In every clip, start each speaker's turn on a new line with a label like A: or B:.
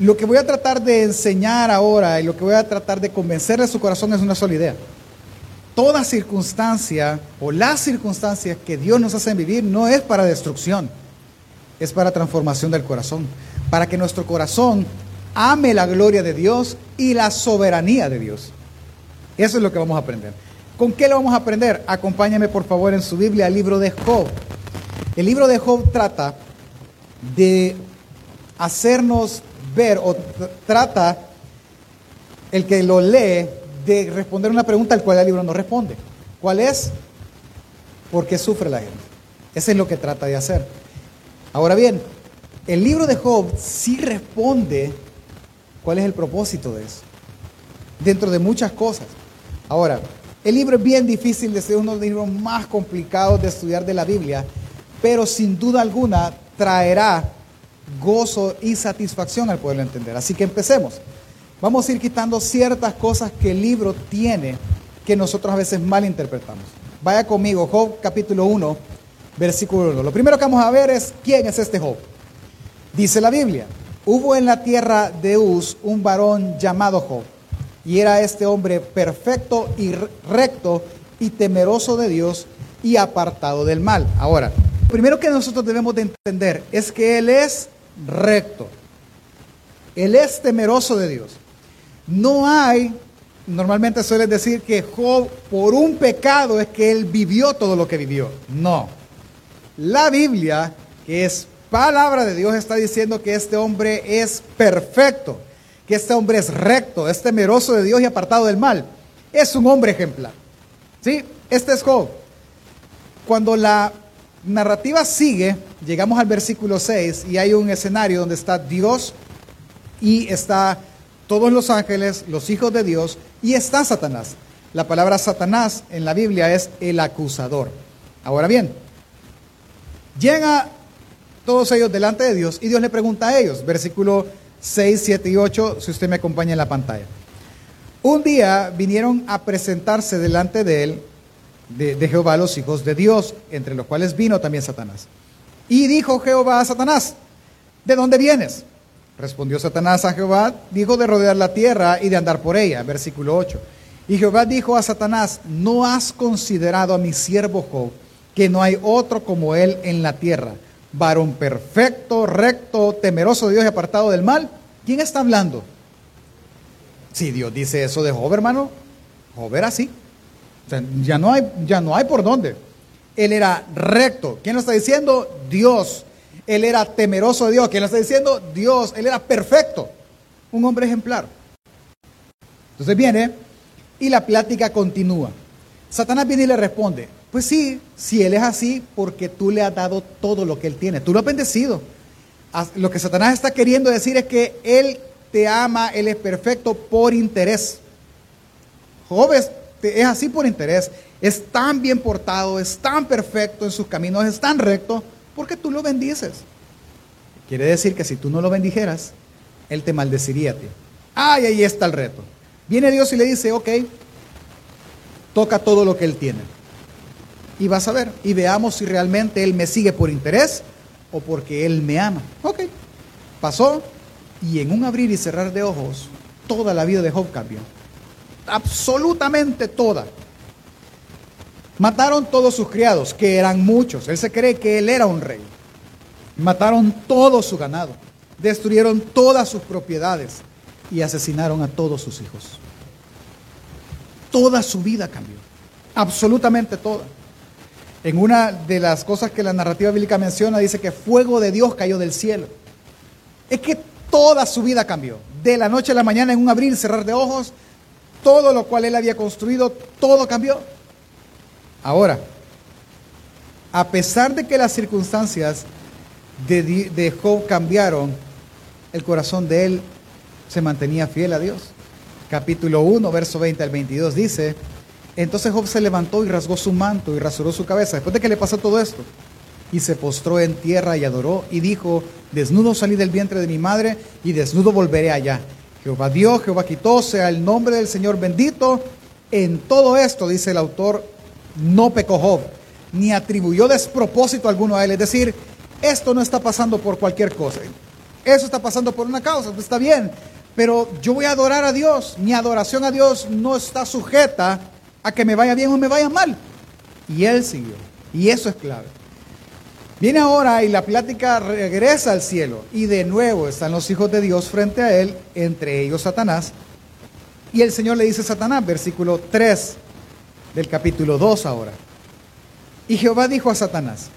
A: Lo que voy a tratar de enseñar ahora y lo que voy a tratar de convencerle a su corazón es una sola idea. Toda circunstancia o las circunstancias que Dios nos hace vivir no es para destrucción, es para transformación del corazón, para que nuestro corazón ame la gloria de Dios y la soberanía de Dios. Eso es lo que vamos a aprender. ¿Con qué lo vamos a aprender? Acompáñame por favor en su Biblia al libro de Job. El libro de Job trata de hacernos ver o trata el que lo lee de responder una pregunta al cual el libro no responde. ¿Cuál es? ¿Por qué sufre la gente? Eso es lo que trata de hacer. Ahora bien, el libro de Job sí responde cuál es el propósito de eso, dentro de muchas cosas. Ahora, el libro es bien difícil de ser uno de los libros más complicados de estudiar de la Biblia, pero sin duda alguna traerá gozo y satisfacción al poderlo entender. Así que empecemos. Vamos a ir quitando ciertas cosas que el libro tiene que nosotros a veces mal interpretamos. Vaya conmigo, Job capítulo 1, versículo 1. Lo primero que vamos a ver es quién es este Job. Dice la Biblia, hubo en la tierra de Uz un varón llamado Job, y era este hombre perfecto y recto y temeroso de Dios y apartado del mal. Ahora, lo primero que nosotros debemos de entender es que él es recto. Él es temeroso de Dios. No hay, normalmente suelen decir que Job por un pecado es que él vivió todo lo que vivió. No. La Biblia, que es palabra de Dios, está diciendo que este hombre es perfecto, que este hombre es recto, es temeroso de Dios y apartado del mal. Es un hombre ejemplar. ¿Sí? Este es Job. Cuando la narrativa sigue, llegamos al versículo 6 y hay un escenario donde está Dios y está todos los ángeles, los hijos de Dios y está Satanás. La palabra Satanás en la Biblia es el acusador. Ahora bien, llega todos ellos delante de Dios y Dios le pregunta a ellos, versículo 6, 7 y 8, si usted me acompaña en la pantalla. Un día vinieron a presentarse delante de él de, Jehová los hijos de Dios, entre los cuales vino también Satanás. Y dijo Jehová a Satanás, ¿de dónde vienes? Respondió Satanás a Jehová, dijo de rodear la tierra y de andar por ella. Versículo 8. Y Jehová dijo a Satanás, ¿no has considerado a mi siervo Job, que no hay otro como él en la tierra? Varón perfecto, recto, temeroso de Dios y apartado del mal. ¿Quién está hablando? Si Dios dice eso de Job, hermano, Job era así ya no hay, ya no hay por dónde. Él era recto. ¿Quién lo está diciendo? Dios. Él era temeroso de Dios. ¿Quién lo está diciendo? Dios. Él era perfecto. Un hombre ejemplar. Entonces viene y la plática continúa. Satanás viene y le responde, pues sí, si él es así, porque tú le has dado todo lo que él tiene. Tú lo has bendecido. Lo que Satanás está queriendo decir es que él te ama, él es perfecto por interés. Jóvenes, es así por interés, es tan bien portado, es tan perfecto en sus caminos, es tan recto, porque tú lo bendices. Quiere decir que si tú no lo bendijeras, Él te maldeciría a ti. Ay, ahí está el reto. Viene Dios y le dice, ok, toca todo lo que Él tiene. Y vas a ver, y veamos si realmente Él me sigue por interés o porque Él me ama. Ok, pasó, y en un abrir y cerrar de ojos, toda la vida de Job cambió absolutamente toda. Mataron todos sus criados, que eran muchos. Él se cree que él era un rey. Mataron todo su ganado. Destruyeron todas sus propiedades y asesinaron a todos sus hijos. Toda su vida cambió. Absolutamente toda. En una de las cosas que la narrativa bíblica menciona, dice que fuego de Dios cayó del cielo. Es que toda su vida cambió. De la noche a la mañana, en un abrir y cerrar de ojos, todo lo cual él había construido, todo cambió. Ahora, a pesar de que las circunstancias de, Job cambiaron, el corazón de él se mantenía fiel a Dios. Capítulo 1, verso 20 al 22 dice, entonces Job se levantó y rasgó su manto y rasuró su cabeza, después de que le pasó todo esto, y se postró en tierra y adoró y dijo, desnudo salí del vientre de mi madre y desnudo volveré allá. Jehová dio, Jehová quitó, sea el nombre del Señor bendito. En todo esto, dice el autor, no pecó Job, ni atribuyó despropósito alguno a él. Es decir, esto no está pasando por cualquier cosa. eso está pasando por una causa, pues está bien, pero yo voy a adorar a Dios. Mi adoración a Dios no está sujeta a que me vaya bien o me vaya mal. Y él siguió. Y eso es clave. Viene ahora y la plática regresa al cielo. Y de nuevo están los hijos de Dios frente a él, entre ellos Satanás. Y el Señor le dice a Satanás, versículo 3 del capítulo 2 ahora. Y Jehová dijo a Satanás,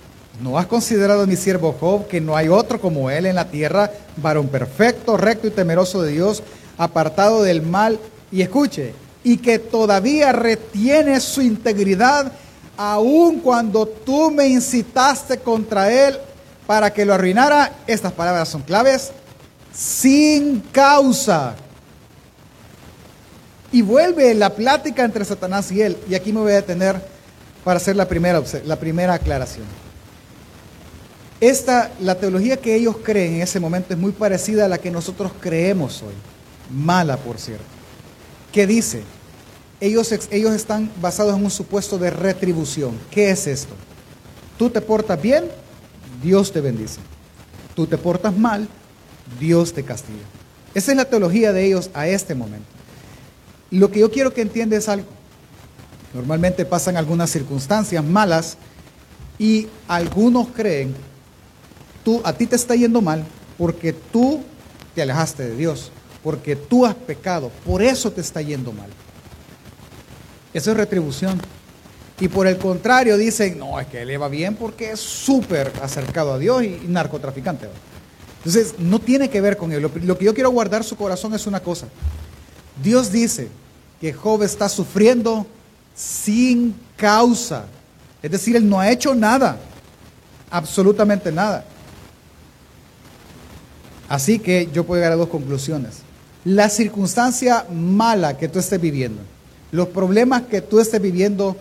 A: ¿no has considerado mi siervo Job que no hay otro como él en la tierra, varón perfecto, recto y temeroso de Dios, apartado del mal? Y escuche, y que todavía retiene su integridad aun cuando tú me incitaste contra él para que lo arruinara. Estas palabras son claves. Sin causa. Y vuelve la plática entre Satanás y él. Y aquí me voy a detener para hacer la primera, la primera aclaración. Esta, la teología que ellos creen en ese momento es muy parecida a la que nosotros creemos hoy. Mala, por cierto. Que dice, ellos, ellos están basados en un supuesto de retribución. ¿Qué es esto? Tú te portas bien, Dios te bendice. Tú te portas mal, Dios te castiga. Esa es la teología de ellos a este momento. Lo que yo quiero que entiendas es algo. Normalmente pasan algunas circunstancias malas y algunos creen, tú, a ti te está yendo mal porque tú te alejaste de Dios, porque tú has pecado, por eso te está yendo mal. Eso es retribución. Y por el contrario dicen, no, es que él le va bien porque es súper acercado a Dios y, narcotraficante. Entonces, no tiene que ver con él. Lo, que yo quiero guardar su corazón es una cosa. Dios dice que Job está sufriendo sin causa. Es decir, él no ha hecho nada. Absolutamente nada. Así que yo puedo llegar a dos conclusiones. La circunstancia mala que tú estés viviendo los problemas que tú estés viviendo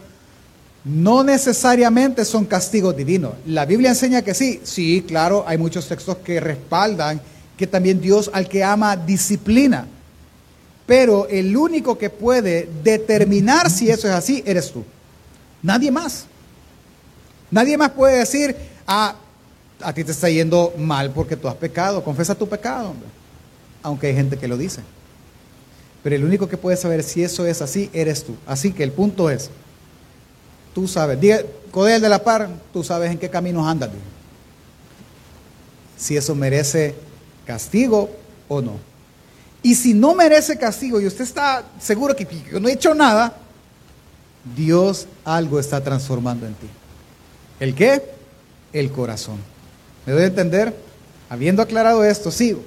A: no necesariamente son castigos divinos. La Biblia enseña que sí, sí, claro, hay muchos textos que respaldan que también Dios al que ama disciplina. Pero el único que puede determinar si eso es así eres tú. Nadie más. Nadie más puede decir, ah, a ti te está yendo mal porque tú has pecado. Confesa tu pecado, hombre. Aunque hay gente que lo dice. Pero el único que puede saber si eso es así eres tú. Así que el punto es, tú sabes, Codel de la Par, tú sabes en qué caminos andas. Si eso merece castigo o no. Y si no merece castigo y usted está seguro que no he hecho nada, Dios algo está transformando en ti. ¿El qué? El corazón. ¿Me doy a entender? Habiendo aclarado esto, sigo.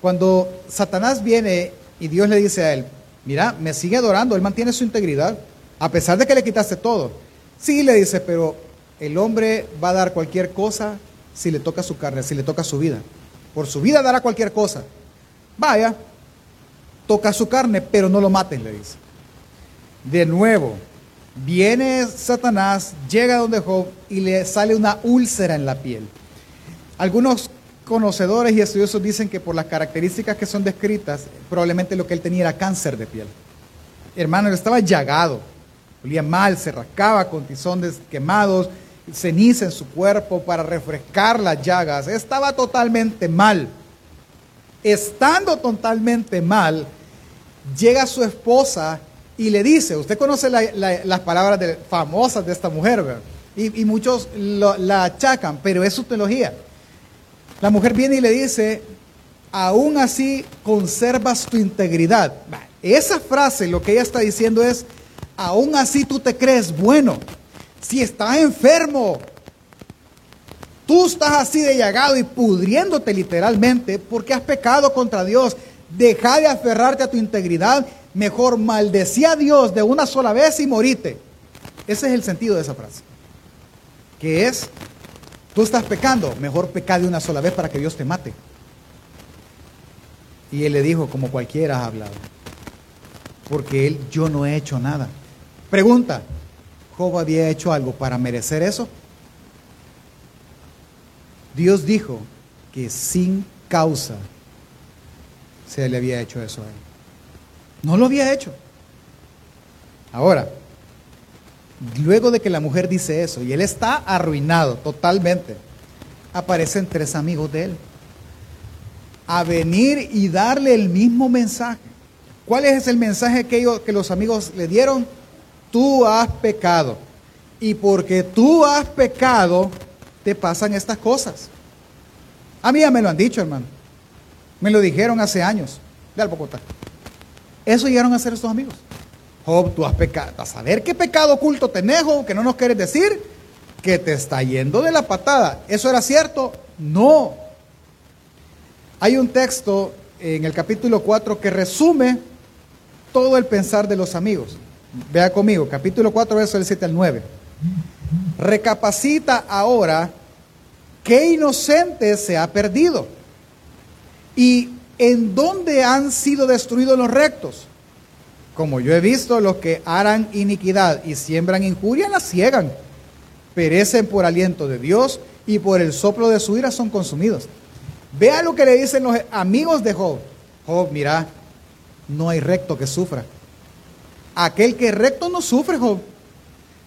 A: Cuando Satanás viene y Dios le dice a él, mira, me sigue adorando, él mantiene su integridad, a pesar de que le quitaste todo. Sí, le dice, pero el hombre va a dar cualquier cosa si le toca su carne, si le toca su vida. Por su vida dará cualquier cosa. Vaya, toca su carne, pero no lo maten, le dice. De nuevo, viene Satanás, llega donde Job y le sale una úlcera en la piel. Algunos conocedores y estudiosos dicen que por las características que son descritas, probablemente lo que él tenía era cáncer de piel. Hermano, él estaba llagado, olía mal, se rascaba con tizones quemados, ceniza en su cuerpo para refrescar las llagas. Estaba totalmente mal. Estando totalmente mal, llega su esposa y le dice, usted conoce las palabras famosas de esta mujer, y, muchos la achacan, pero es su teología. La mujer viene y le dice, aún así conservas tu integridad. Esa frase lo que ella está diciendo es, aún así tú te crees bueno. Si estás enfermo, tú estás así de llagado y pudriéndote literalmente porque has pecado contra Dios. Deja de aferrarte a tu integridad. Mejor maldecía a Dios de una sola vez y morite. Ese es el sentido de esa frase. Que es Tú estás pecando, mejor peca de una sola vez para que Dios te mate. Y él le dijo, como cualquiera ha hablado, porque él, yo no he hecho nada. Pregunta, ¿Job había hecho algo para merecer eso? Dios dijo que sin causa se le había hecho eso a él. No lo había hecho. Ahora, Luego de que la mujer dice eso y él está arruinado totalmente, aparecen tres amigos de él. a venir y darle el mismo mensaje. ¿Cuál es el mensaje que, ellos, que los amigos le dieron? Tú has pecado. Y porque tú has pecado, te pasan estas cosas. A mí ya me lo han dicho, hermano. Me lo dijeron hace años. Albocotá. Eso llegaron a hacer estos amigos. Job, tú has pecado. A saber qué pecado oculto tenés, Job, que no nos quieres decir, que te está yendo de la patada. ¿Eso era cierto? No. Hay un texto en el capítulo 4 que resume todo el pensar de los amigos. Vea conmigo, capítulo 4, verso del 7 al 9. Recapacita ahora qué inocente se ha perdido y en dónde han sido destruidos los rectos. Como yo he visto, los que harán iniquidad y siembran injuria la ciegan, perecen por aliento de Dios y por el soplo de su ira son consumidos. Vea lo que le dicen los amigos de Job. Job, mira, no hay recto que sufra. Aquel que recto no sufre, Job.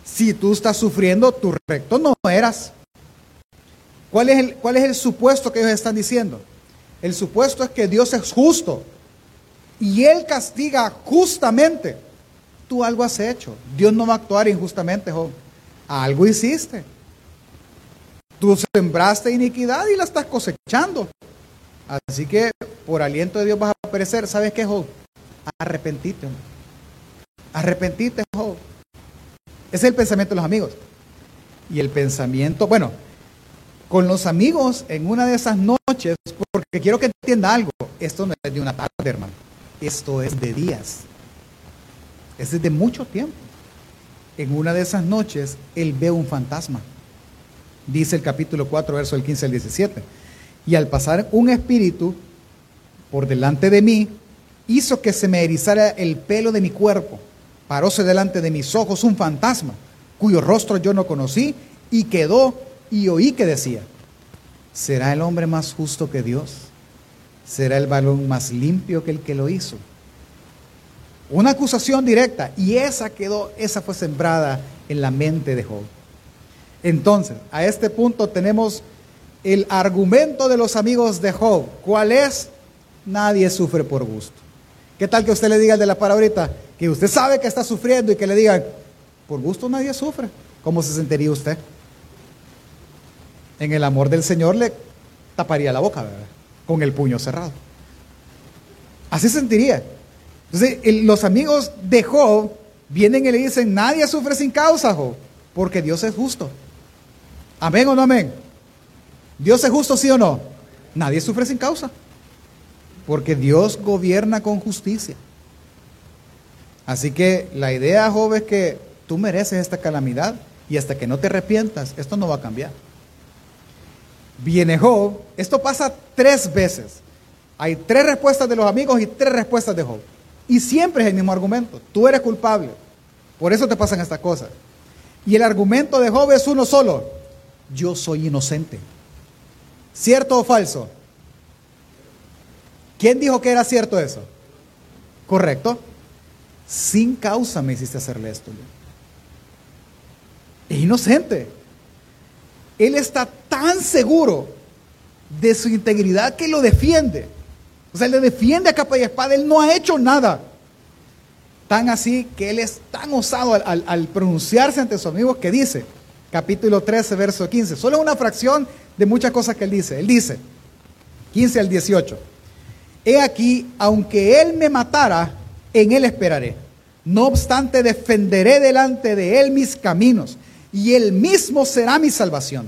A: Si tú estás sufriendo, tu recto no eras. ¿Cuál es, el, ¿Cuál es el supuesto que ellos están diciendo? El supuesto es que Dios es justo y Él castiga justamente. Tú algo has hecho. Dios no va a actuar injustamente, Job. Algo hiciste. Tú sembraste iniquidad y la estás cosechando. Así que por aliento de Dios vas a perecer. ¿Sabes qué, Job? Arrepentite. Arrepentite, Job. Ese es el pensamiento de los amigos. Y el pensamiento, bueno, con los amigos en una de esas noches, porque quiero que entienda algo, esto no es de una tarde, hermano, esto es de días, es de mucho tiempo. En una de esas noches, él ve un fantasma, dice el capítulo 4, verso del 15 al 17, y al pasar un espíritu por delante de mí, hizo que se me erizara el pelo de mi cuerpo, paróse delante de mis ojos un fantasma, cuyo rostro yo no conocí, y quedó y oí que decía, ¿será el hombre más justo que Dios? ¿Será el balón más limpio que el que lo hizo? Una acusación directa y esa quedó, esa fue sembrada en la mente de Job. Entonces, a este punto tenemos el argumento de los amigos de Job. ¿Cuál es? Nadie sufre por gusto. ¿Qué tal que usted le diga el de la palabrita? Que usted sabe que está sufriendo y que le digan, por gusto nadie sufre. ¿Cómo se sentiría usted? en el amor del Señor le taparía la boca, ¿verdad? Con el puño cerrado. Así sentiría. Entonces, los amigos de Job vienen y le dicen, nadie sufre sin causa, Job, porque Dios es justo. Amén o no amén. Dios es justo, sí o no. Nadie sufre sin causa, porque Dios gobierna con justicia. Así que la idea, Job, es que tú mereces esta calamidad y hasta que no te arrepientas, esto no va a cambiar viene Job. Esto pasa tres veces. Hay tres respuestas de los amigos y tres respuestas de Job. Y siempre es el mismo argumento. Tú eres culpable. Por eso te pasan estas cosas. Y el argumento de Job es uno solo. Yo soy inocente. ¿Cierto o falso? ¿Quién dijo que era cierto eso? Correcto. Sin causa me hiciste hacerle esto. Es inocente. Él está tan seguro de su integridad que lo defiende. O sea, le defiende a capa y espada. Él no ha hecho nada. Tan así que él es tan osado al, pronunciarse ante sus amigos que dice, capítulo 13, verso 15, solo una fracción de muchas cosas que él dice. Él dice, 15 al 18, he aquí, aunque él me matara, en él esperaré. No obstante, defenderé delante de él mis caminos y él mismo será mi salvación,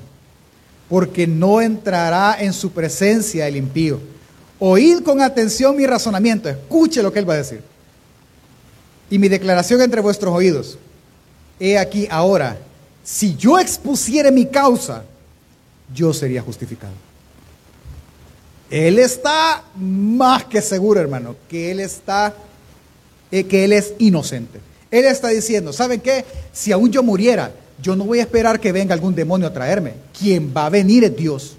A: porque no entrará en su presencia el impío. Oíd con atención mi razonamiento, escuche lo que él va a decir. Y mi declaración entre vuestros oídos. He aquí ahora, si yo expusiere mi causa, yo sería justificado. Él está más que seguro, hermano, que él está, eh, que él es inocente. Él está diciendo, ¿saben qué? Si aún yo muriera, yo no voy a esperar que venga algún demonio a traerme. Quien va a venir es Dios.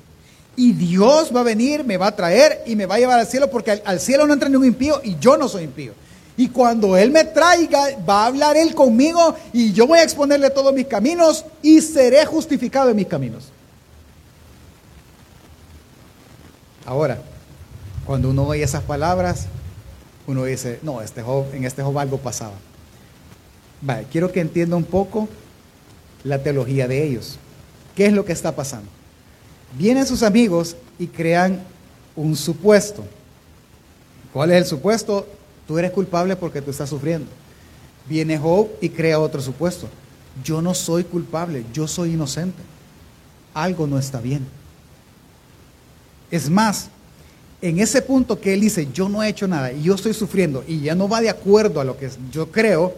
A: Y Dios va a venir, me va a traer y me va a llevar al cielo porque al, cielo no entra ningún impío y yo no soy impío. Y cuando Él me traiga, va a hablar Él conmigo y yo voy a exponerle todos mis caminos y seré justificado en mis caminos. Ahora, Cuando uno oye esas palabras, uno dice, no, este en este Job algo pasaba. Vale, quiero que entienda un poco la teología de ellos. ¿Qué es lo que está pasando? Vienen sus amigos y crean un supuesto. ¿Cuál es el supuesto? Tú eres culpable porque tú estás sufriendo. Viene Job y crea otro supuesto. Yo no soy culpable, yo soy inocente. Algo no está bien. Es más, en ese punto que él dice, yo no he hecho nada y yo estoy sufriendo y ya no va de acuerdo a lo que yo creo,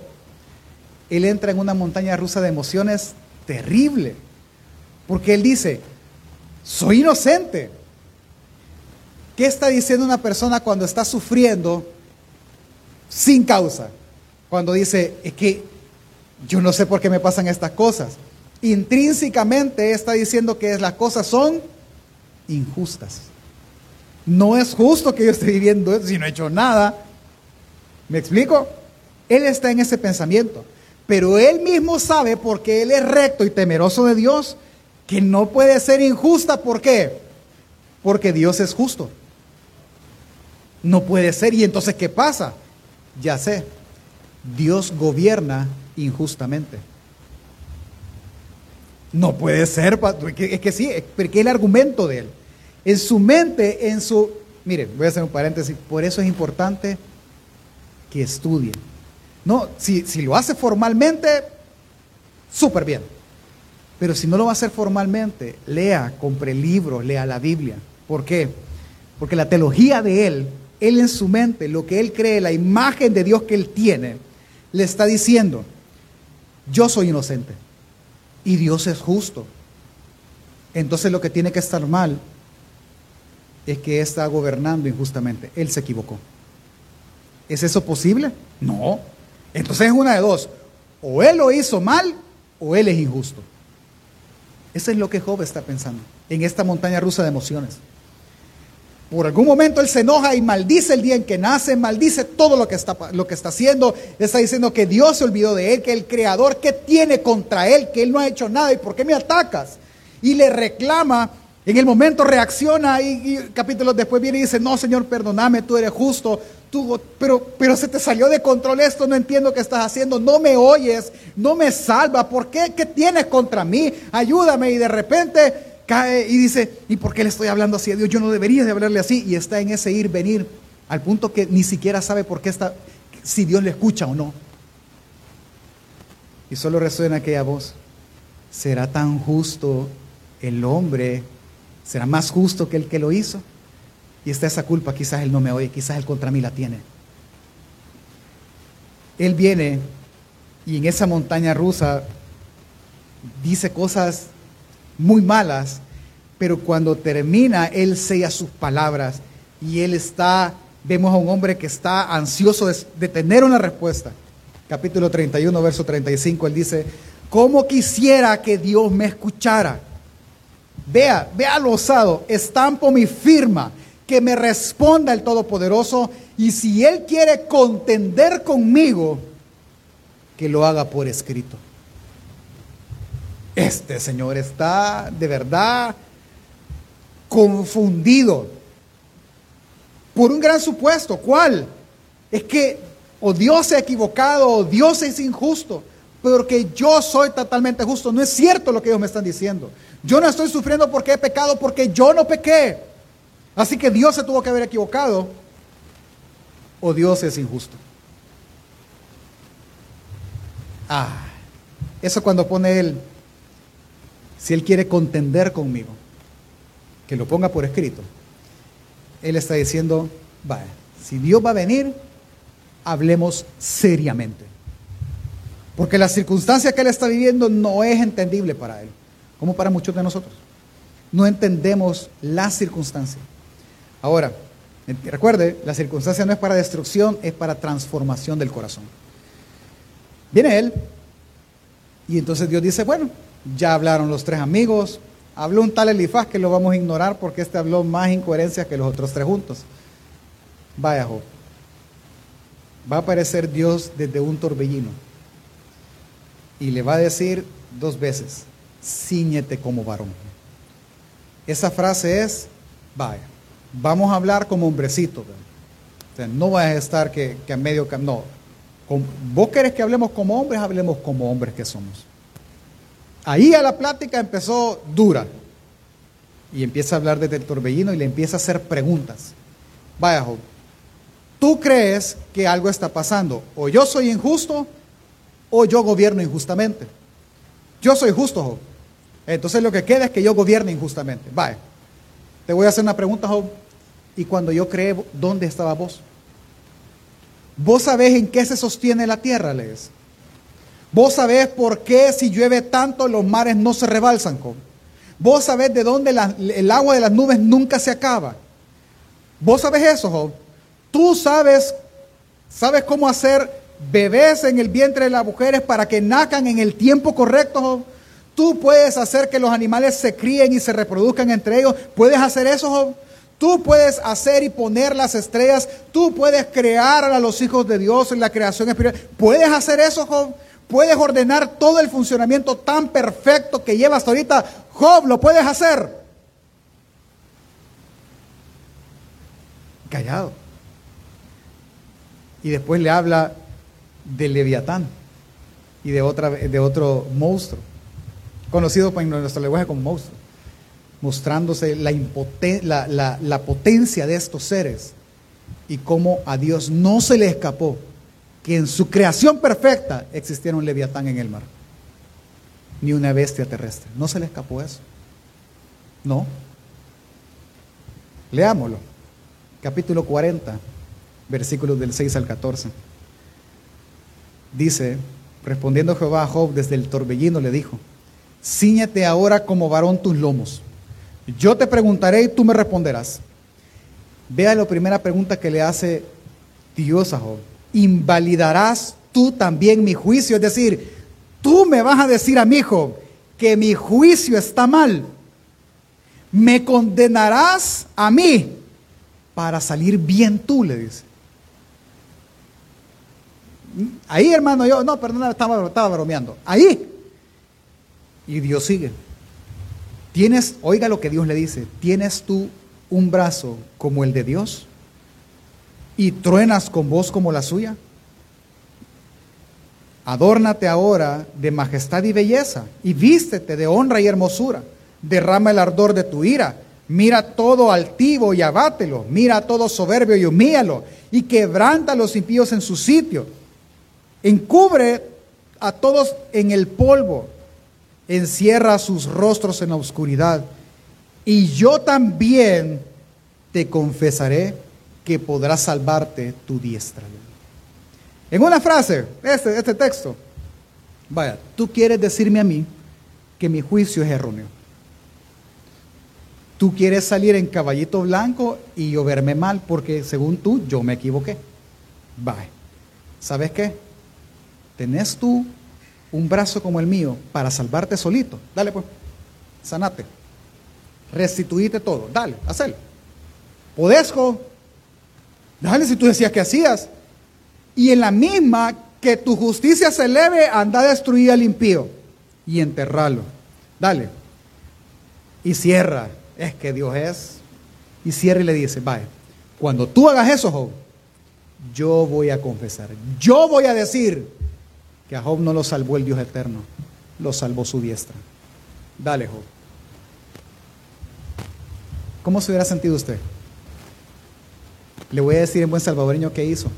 A: él entra en una montaña rusa de emociones terrible. Porque él dice, soy inocente. ¿Qué está diciendo una persona cuando está sufriendo sin causa? Cuando dice, es que yo no sé por qué me pasan estas cosas. Intrínsecamente está diciendo que las cosas son injustas. No es justo que yo esté viviendo eso si no he hecho nada. ¿Me explico? Él está en ese pensamiento. Pero él mismo sabe, porque él es recto y temeroso de Dios, que no puede ser injusta. ¿Por qué? Porque Dios es justo. No puede ser. ¿Y entonces qué pasa? Ya sé. Dios gobierna injustamente. No puede ser. Es que sí, porque el argumento de él. En su mente, en su... Mire, voy a hacer un paréntesis. Por eso es importante que estudien no, si, lo hace formalmente, súper bien. Pero si no lo va a hacer formalmente, lea, compre libros, lea la Biblia. ¿Por qué? Porque la teología de él, él en su mente, lo que él cree, la imagen de Dios que él tiene, le está diciendo, yo soy inocente y Dios es justo. Entonces lo que tiene que estar mal es que está gobernando injustamente. Él se equivocó. ¿Es eso posible? No. Entonces es una de dos. O él lo hizo mal o él es injusto. Eso es lo que Job está pensando en esta montaña rusa de emociones. Por algún momento él se enoja y maldice el día en que nace, maldice todo lo que está, lo que está haciendo. Está diciendo que Dios se olvidó de él, que el creador, que tiene contra él? Que él no ha hecho nada y ¿por qué me atacas? Y le reclama en el momento reacciona y, capítulos después viene y dice, no Señor, perdóname, tú eres justo, tú, pero, pero se te salió de control esto, no entiendo qué estás haciendo, no me oyes, no me salva, ¿por qué? ¿Qué tienes contra mí? Ayúdame y de repente cae y dice, ¿y por qué le estoy hablando así a Dios? Yo no debería de hablarle así y está en ese ir, venir, al punto que ni siquiera sabe por qué está, si Dios le escucha o no. Y solo resuena aquella voz, ¿será tan justo el hombre será más justo que el que lo hizo. Y está esa culpa, quizás él no me oye, quizás él contra mí la tiene. Él viene y en esa montaña rusa dice cosas muy malas, pero cuando termina, él sella sus palabras y él está, vemos a un hombre que está ansioso de, tener una respuesta. Capítulo 31, verso 35, él dice, ¿cómo quisiera que Dios me escuchara? Vea, vea lo osado, estampo mi firma, que me responda el Todopoderoso, y si Él quiere contender conmigo, que lo haga por escrito. Este Señor está de verdad confundido por un gran supuesto. ¿Cuál? Es que o Dios se ha equivocado o Dios es injusto, porque yo soy totalmente justo. No es cierto lo que ellos me están diciendo. Yo no estoy sufriendo porque he pecado, porque yo no pequé. Así que Dios se tuvo que haber equivocado o Dios es injusto. Ah, eso cuando pone él, si él quiere contender conmigo, que lo ponga por escrito. Él está diciendo, vaya, si Dios va a venir, hablemos seriamente. Porque la circunstancia que él está viviendo no es entendible para él como para muchos de nosotros. No entendemos la circunstancia. Ahora, recuerde, la circunstancia no es para destrucción, es para transformación del corazón. Viene él y entonces Dios dice, bueno, ya hablaron los tres amigos, habló un tal Elifaz que lo vamos a ignorar porque este habló más incoherencia que los otros tres juntos. Vaya Job. Va a aparecer Dios desde un torbellino y le va a decir dos veces, ciñete como varón. Esa frase es, vaya, vamos a hablar como hombrecitos. O sea, no vas a estar que, que a medio camino. No. vos querés que hablemos como hombres, hablemos como hombres que somos. Ahí a la plática empezó dura. Y empieza a hablar desde el torbellino y le empieza a hacer preguntas. Vaya, Job, tú crees que algo está pasando. O yo soy injusto o yo gobierno injustamente. Yo soy justo, Job. Entonces lo que queda es que yo gobierne injustamente. Vaya, te voy a hacer una pregunta, Job. Y cuando yo creé, ¿dónde estaba vos? ¿Vos sabés en qué se sostiene la tierra, lees? ¿Vos sabés por qué si llueve tanto los mares no se rebalsan, Job? ¿Vos sabés de dónde el agua de las nubes nunca se acaba? ¿Vos sabés eso, Job? Tú sabes, sabes cómo hacer bebés en el vientre de las mujeres para que nazcan en el tiempo correcto. Tú puedes hacer que los animales se críen y se reproduzcan entre ellos. ¿Puedes hacer eso, Job? Tú puedes hacer y poner las estrellas. Tú puedes crear a los hijos de Dios en la creación espiritual. ¿Puedes hacer eso, Job? Puedes ordenar todo el funcionamiento tan perfecto que lleva hasta ahorita. Job, lo puedes hacer. Callado. Y después le habla del Leviatán y de, otra, de otro monstruo, conocido en nuestro lenguaje como monstruo, mostrándose la, la, la potencia de estos seres y cómo a Dios no se le escapó que en su creación perfecta existiera un leviatán en el mar, ni una bestia terrestre. No se le escapó eso. No. Leámoslo. Capítulo 40, versículos del 6 al 14. Dice, respondiendo Jehová a Job desde el torbellino, le dijo, ciñete ahora como varón tus lomos. Yo te preguntaré y tú me responderás. Vea la primera pregunta que le hace Dios a Job invalidarás tú también mi juicio. Es decir, tú me vas a decir a mi hijo que mi juicio está mal. Me condenarás a mí para salir bien tú, le dice. Ahí, hermano, yo, no, perdón, estaba, estaba bromeando. Ahí. Y Dios sigue. Tienes, oiga lo que Dios le dice, ¿tienes tú un brazo como el de Dios? y truenas con voz como la suya? Adórnate ahora de majestad y belleza y vístete de honra y hermosura. Derrama el ardor de tu ira. Mira todo altivo y abátelo. Mira todo soberbio y humíalo. Y quebranta a los impíos en su sitio. Encubre a todos en el polvo. Encierra sus rostros en la oscuridad. Y yo también te confesaré que podrá salvarte tu diestra. En una frase, este, este texto, vaya, tú quieres decirme a mí que mi juicio es erróneo. Tú quieres salir en caballito blanco y yo verme mal porque según tú yo me equivoqué. Vaya, ¿sabes qué? Tenés tú un brazo como el mío para salvarte solito. Dale pues, sanate. Restituíte todo. Dale, hazlo. Podés, Dale si tú decías que hacías. Y en la misma que tu justicia se eleve, anda a destruir al impío y enterrarlo. Dale. Y cierra. Es que Dios es. Y cierra y le dice, vaya, cuando tú hagas eso, Job, yo voy a confesar. Yo voy a decir que a Job no lo salvó el Dios eterno, lo salvó su diestra. Dale, Job. ¿Cómo se hubiera sentido usted? Le voy a decir en buen salvadoreño qué hizo.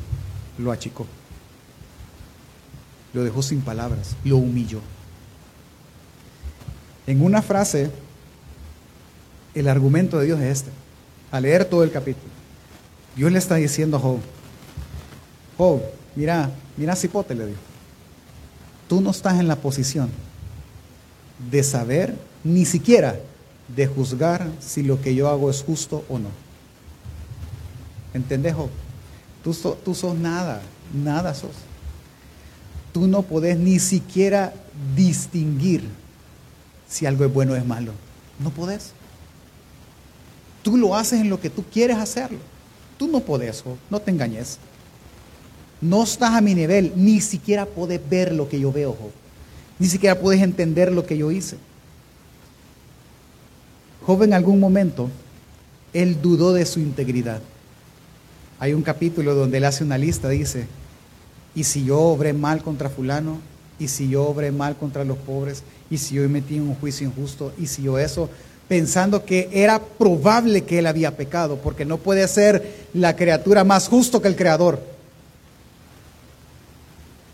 A: Lo achicó. Lo dejó sin palabras. Lo humilló. En una frase, el argumento de Dios es este. A leer todo el capítulo. Dios le está diciendo a Job, Job, mira, mira Cipote, le dijo. Tú no estás en la posición de saber, ni siquiera de juzgar si lo que yo hago es justo o no. ¿Entendés, Tú, tú sos nada, nada sos. Tú no podés ni siquiera distinguir si algo es bueno o es malo. No podés. Tú lo haces en lo que tú quieres hacerlo. Tú no podés, Job. no te engañes. No estás a mi nivel, ni siquiera puedes ver lo que yo veo, Job. Ni siquiera puedes entender lo que yo hice. Job en algún momento Él dudó de su integridad. Hay un capítulo donde él hace una lista, dice, y si yo obré mal contra fulano, y si yo obré mal contra los pobres, y si yo metí en un juicio injusto, y si yo eso, pensando que era probable que él había pecado, porque no puede ser la criatura más justo que el Creador.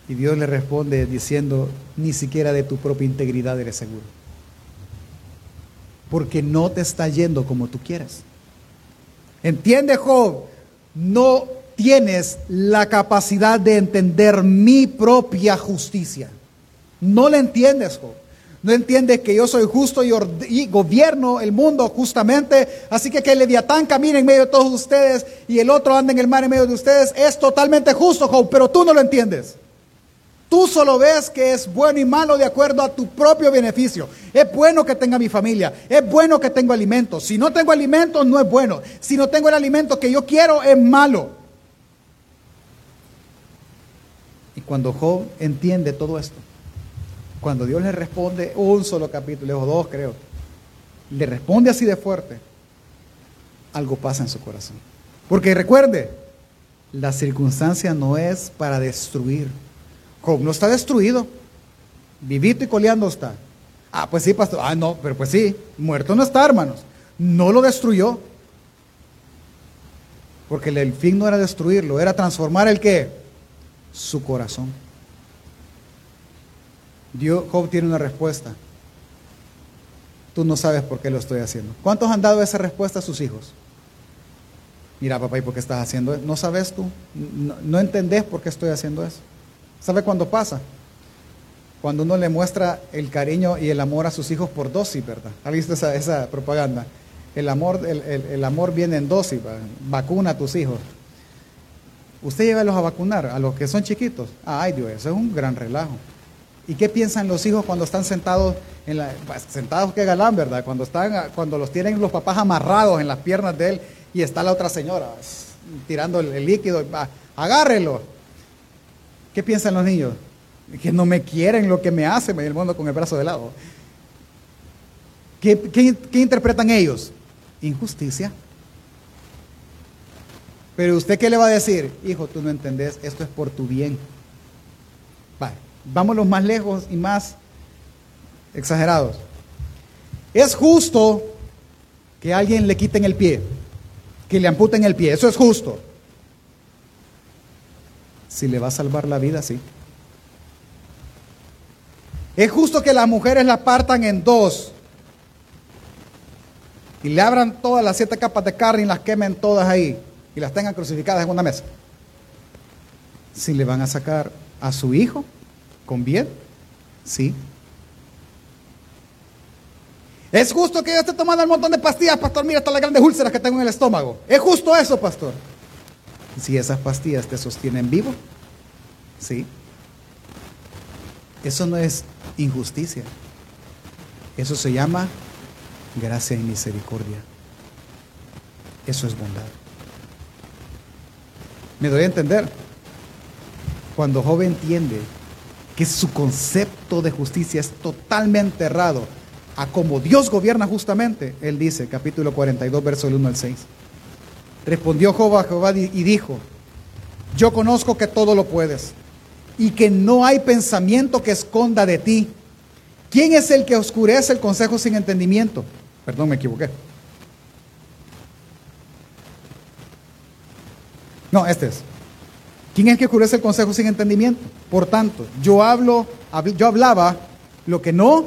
A: Y Dios le responde diciendo, ni siquiera de tu propia integridad eres seguro, porque no te está yendo como tú quieres. ¿Entiende Job? No tienes la capacidad de entender mi propia justicia. No la entiendes, Job. No entiendes que yo soy justo y, gobierno el mundo justamente. Así que que el Leviatán camine en medio de todos ustedes y el otro anda en el mar en medio de ustedes es totalmente justo, Job, pero tú no lo entiendes. Tú solo ves que es bueno y malo de acuerdo a tu propio beneficio. Es bueno que tenga mi familia. Es bueno que tengo alimentos. Si no tengo alimentos, no es bueno. Si no tengo el alimento que yo quiero, es malo. Y cuando Job entiende todo esto, cuando Dios le responde un solo capítulo, o dos creo, le responde así de fuerte, algo pasa en su corazón. Porque recuerde, la circunstancia no es para destruir Job no está destruido. Vivito y coleando está. Ah, pues sí, pastor. Ah, no, pero pues sí, muerto no está, hermanos. No lo destruyó. Porque el fin no era destruirlo, era transformar el qué? Su corazón. Dios, Job tiene una respuesta. Tú no sabes por qué lo estoy haciendo. ¿Cuántos han dado esa respuesta a sus hijos? Mira, papá, ¿y por qué estás haciendo eso? ¿No sabes tú? No, no entendés por qué estoy haciendo eso. ¿Sabe cuándo pasa? Cuando uno le muestra el cariño y el amor a sus hijos por dosis, ¿verdad? ¿Ha visto esa, propaganda? El amor, el, amor viene en dosis, vacuna a tus hijos. Usted llévalos a vacunar, a los que son chiquitos. Ay Dios, eso es un gran relajo. ¿Y qué piensan los hijos cuando están sentados en la, pues, sentados que galán, verdad? Cuando están, cuando los tienen los papás amarrados en las piernas de él y está la otra señora tirando el, líquido, agárrelo. ¿Qué piensan los niños? Que no me quieren lo que me hace, me el mundo con el brazo de lado. ¿Qué, qué interpretan ellos? Injusticia. Pero usted qué le va a decir? Hijo, tú no entendés, esto es por tu bien. Vale, vámonos más lejos y más exagerados. Es justo que a alguien le quiten el pie, que le amputen el pie, eso es justo. Si le va a salvar la vida, sí. Es justo que las mujeres la partan en dos y le abran todas las siete capas de carne y las quemen todas ahí y las tengan crucificadas en una mesa. Si le van a sacar a su hijo con bien, sí. Es justo que yo esté tomando un montón de pastillas, pastor. Mira todas las grandes úlceras que tengo en el estómago. Es justo eso, pastor si esas pastillas te sostienen vivo. ¿Sí? Eso no es injusticia. Eso se llama gracia y misericordia. Eso es bondad. Me doy a entender. Cuando joven entiende que su concepto de justicia es totalmente errado a como Dios gobierna justamente, él dice, capítulo 42, verso 1 al 6. Respondió Jehová, Jehová y dijo, yo conozco que todo lo puedes y que no hay pensamiento que esconda de ti. ¿Quién es el que oscurece el consejo sin entendimiento? Perdón, me equivoqué. No, este es. ¿Quién es el que oscurece el consejo sin entendimiento? Por tanto, yo hablo, yo hablaba lo que no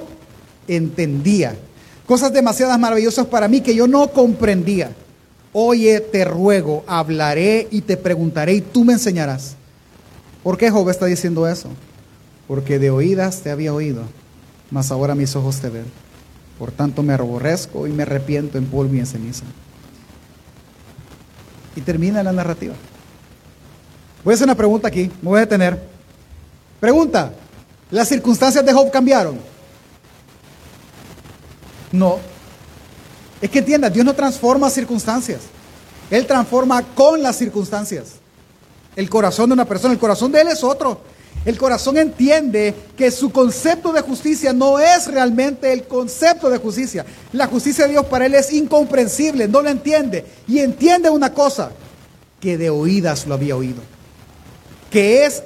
A: entendía. Cosas demasiadas maravillosas para mí que yo no comprendía. Oye, te ruego, hablaré y te preguntaré y tú me enseñarás. ¿Por qué Job está diciendo eso? Porque de oídas te había oído, mas ahora mis ojos te ven. Por tanto me aborrezco y me arrepiento en polvo y en ceniza. Y termina la narrativa. Voy a hacer una pregunta aquí, me voy a detener. Pregunta, ¿las circunstancias de Job cambiaron? No, es que entienda, Dios no transforma circunstancias. Él transforma con las circunstancias. El corazón de una persona, el corazón de Él es otro. El corazón entiende que su concepto de justicia no es realmente el concepto de justicia. La justicia de Dios para él es incomprensible, no lo entiende. Y entiende una cosa, que de oídas lo había oído. Que es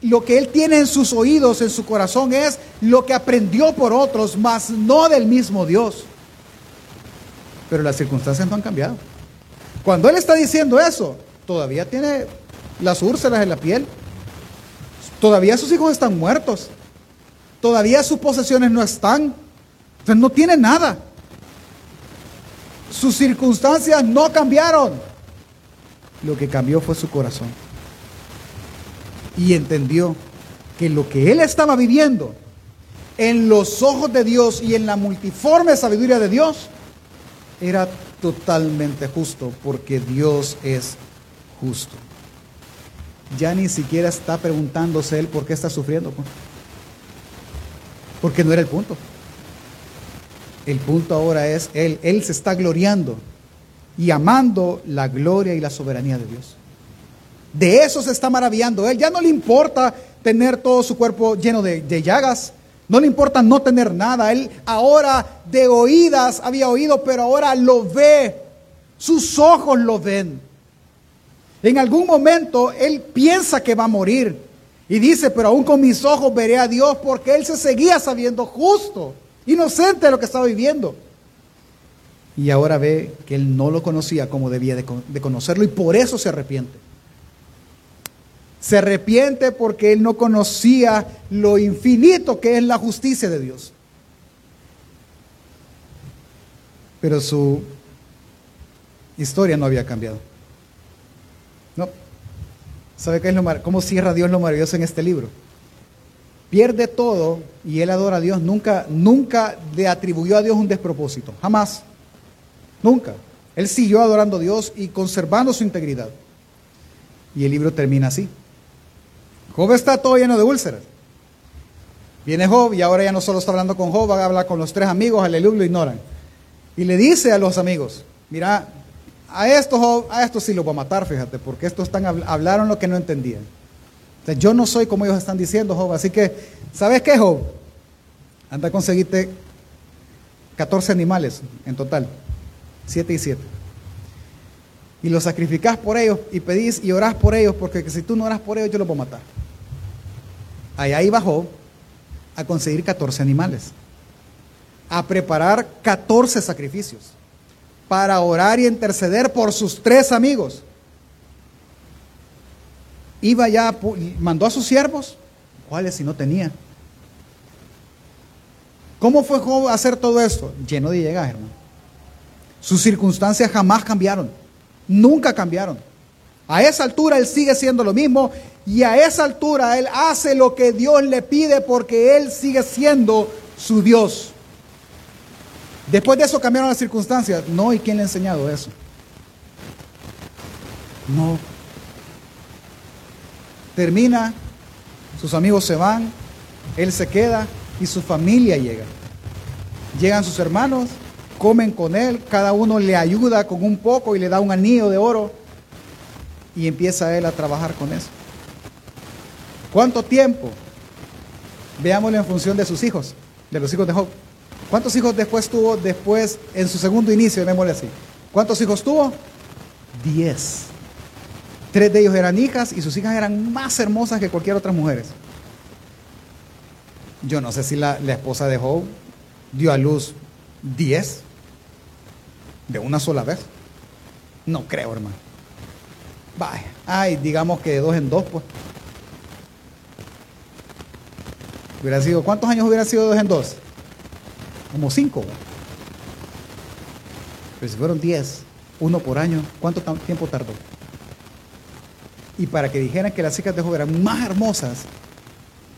A: lo que él tiene en sus oídos, en su corazón, es lo que aprendió por otros, mas no del mismo Dios. Pero las circunstancias no han cambiado. Cuando él está diciendo eso, todavía tiene las úlceras en la piel Todavía sus hijos están muertos. Todavía sus posesiones no están. Entonces no tiene nada. Sus circunstancias no cambiaron. Lo que cambió fue su corazón. Y entendió que lo que él estaba viviendo en los ojos de Dios y en la multiforme sabiduría de Dios era totalmente justo porque Dios es justo ya ni siquiera está preguntándose él por qué está sufriendo. Pues. Porque no era el punto. El punto ahora es él. Él se está gloriando y amando la gloria y la soberanía de Dios. De eso se está maravillando. Él ya no le importa tener todo su cuerpo lleno de, de llagas. No le importa no tener nada. Él ahora de oídas había oído, pero ahora lo ve. Sus ojos lo ven. En algún momento él piensa que va a morir. Y dice, pero aún con mis ojos veré a Dios porque él se seguía sabiendo justo, inocente de lo que estaba viviendo. Y ahora ve que él no lo conocía como debía de, de conocerlo y por eso se arrepiente. Se arrepiente porque él no conocía lo infinito que es la justicia de Dios. Pero su historia no había cambiado. No. ¿Sabe qué es lo cómo cierra Dios lo maravilloso en este libro? Pierde todo y él adora a Dios. Nunca, nunca le atribuyó a Dios un despropósito. Jamás. Nunca. Él siguió adorando a Dios y conservando su integridad. Y el libro termina así. Job está todo lleno de úlceras. Viene Job y ahora ya no solo está hablando con Job, va a hablar con los tres amigos, aleluya, lo ignoran. Y le dice a los amigos, mira, a estos, a estos sí los voy a matar, fíjate, porque estos están, hablaron lo que no entendían. yo no soy como ellos están diciendo, Job. Así que, ¿sabes qué, Job? Anda a conseguirte 14 animales en total, 7 y 7. Y los sacrificás por ellos y pedís y orás por ellos, porque si tú no oras por ellos, yo los voy a matar. Allá iba Job a conseguir 14 animales, a preparar 14 sacrificios para orar y interceder por sus tres amigos. Iba ya, mandó a sus siervos, ¿cuáles si no tenía? ¿Cómo fue Job a hacer todo esto? Lleno de llegas, hermano. Sus circunstancias jamás cambiaron, nunca cambiaron. A esa altura él sigue siendo lo mismo y a esa altura él hace lo que Dios le pide porque él sigue siendo su Dios. Después de eso cambiaron las circunstancias. No, ¿y quién le ha enseñado eso? No. Termina, sus amigos se van, él se queda y su familia llega. Llegan sus hermanos, comen con él, cada uno le ayuda con un poco y le da un anillo de oro y empieza él a trabajar con eso. ¿Cuánto tiempo? Veámoslo en función de sus hijos, de los hijos de Job. ¿Cuántos hijos después tuvo después en su segundo inicio, llamémosle así? ¿Cuántos hijos tuvo? Diez. Tres de ellos eran hijas y sus hijas eran más hermosas que cualquier otra mujeres. Yo no sé si la, esposa de Job dio a luz diez de una sola vez. No creo, hermano. Vaya, ay, digamos que de dos en dos, pues. Hubiera sido, ¿cuántos años hubiera sido dos en dos? como cinco. Pero si fueron diez, uno por año, ¿cuánto tiempo tardó? Y para que dijeran que las hijas de Job eran más hermosas,